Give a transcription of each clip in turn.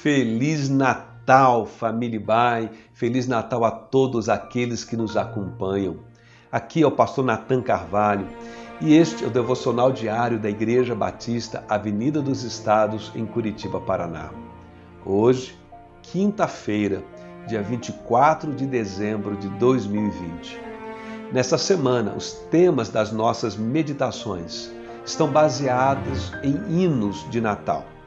Feliz Natal, família Bai. Feliz Natal a todos aqueles que nos acompanham. Aqui é o pastor Natan Carvalho e este é o devocional diário da Igreja Batista Avenida dos Estados, em Curitiba, Paraná. Hoje, quinta-feira, dia 24 de dezembro de 2020. Nesta semana, os temas das nossas meditações estão baseados em hinos de Natal.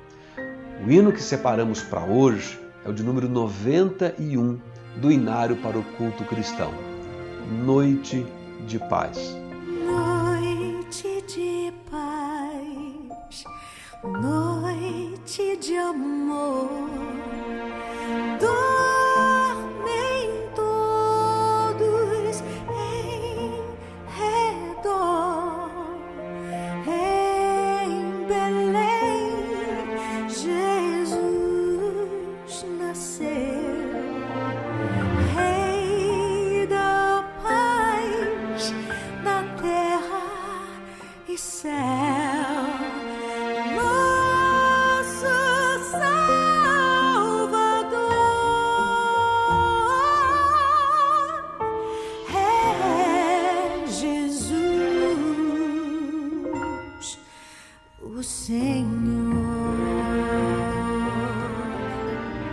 O hino que separamos para hoje é o de número 91 do Inário para o Culto Cristão. Noite de Paz. Noite de paz, noite de amor.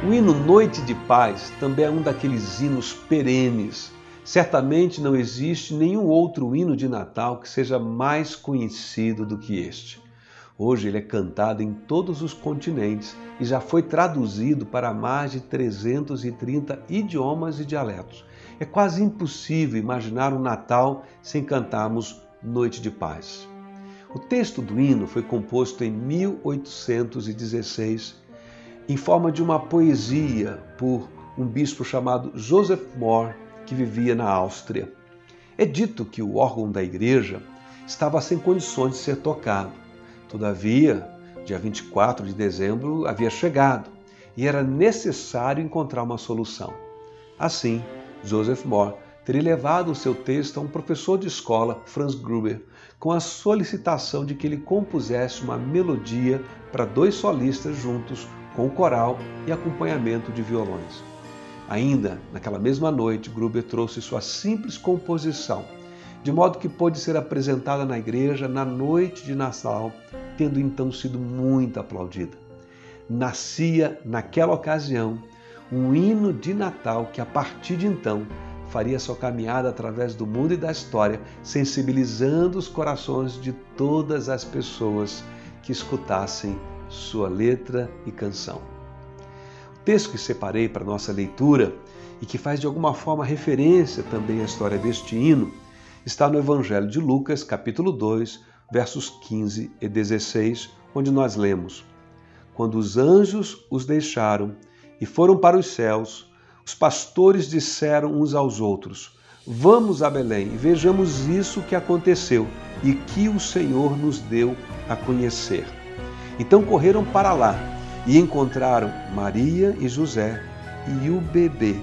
O hino Noite de Paz também é um daqueles hinos perenes. Certamente não existe nenhum outro hino de Natal que seja mais conhecido do que este. Hoje ele é cantado em todos os continentes e já foi traduzido para mais de 330 idiomas e dialetos. É quase impossível imaginar um Natal sem cantarmos Noite de Paz. O texto do hino foi composto em 1816 em forma de uma poesia por um bispo chamado Joseph Moore, que vivia na Áustria. É dito que o órgão da igreja estava sem condições de ser tocado. Todavia, dia 24 de dezembro havia chegado e era necessário encontrar uma solução. Assim, Joseph Moore teria levado o seu texto a um professor de escola, Franz Gruber, com a solicitação de que ele compusesse uma melodia para dois solistas juntos com coral e acompanhamento de violões. Ainda naquela mesma noite, Gruber trouxe sua simples composição, de modo que pôde ser apresentada na igreja na noite de Natal, tendo então sido muito aplaudida. Nascia naquela ocasião um hino de Natal que a partir de então faria sua caminhada através do mundo e da história, sensibilizando os corações de todas as pessoas que escutassem sua letra e canção. O texto que separei para nossa leitura e que faz de alguma forma referência também à história deste hino está no Evangelho de Lucas, capítulo 2, versos 15 e 16, onde nós lemos: Quando os anjos os deixaram e foram para os céus, os pastores disseram uns aos outros: Vamos a Belém e vejamos isso que aconteceu e que o Senhor nos deu a conhecer. Então correram para lá e encontraram Maria e José e o bebê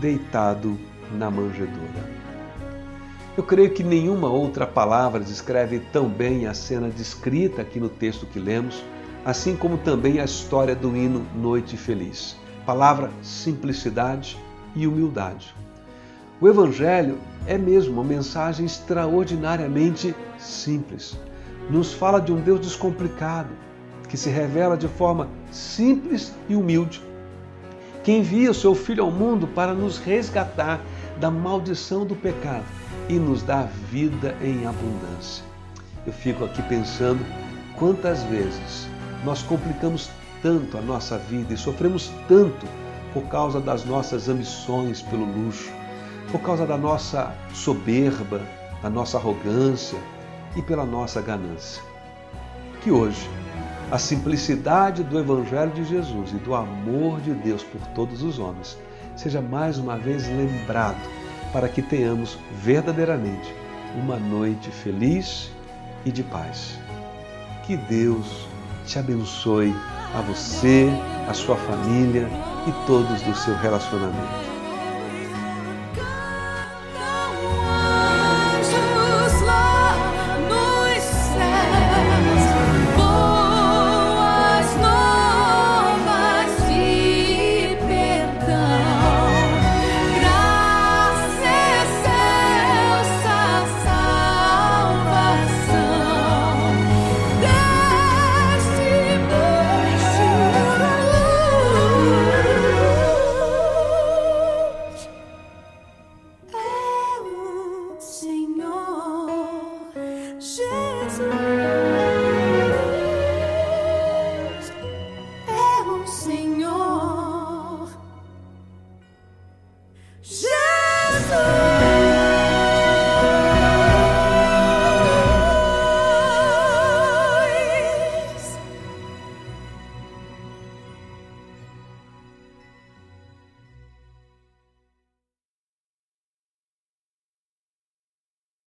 deitado na manjedoura. Eu creio que nenhuma outra palavra descreve tão bem a cena descrita aqui no texto que lemos, assim como também a história do hino Noite Feliz. Palavra simplicidade e humildade. O Evangelho é mesmo uma mensagem extraordinariamente simples. Nos fala de um Deus descomplicado, que se revela de forma simples e humilde, que envia o seu Filho ao mundo para nos resgatar da maldição do pecado e nos dar vida em abundância. Eu fico aqui pensando quantas vezes nós complicamos tanto a nossa vida e sofremos tanto por causa das nossas ambições pelo luxo, por causa da nossa soberba, da nossa arrogância e pela nossa ganância. Que hoje a simplicidade do Evangelho de Jesus e do amor de Deus por todos os homens seja mais uma vez lembrado para que tenhamos verdadeiramente uma noite feliz e de paz. Que Deus te abençoe a você, a sua família e todos do seu relacionamento.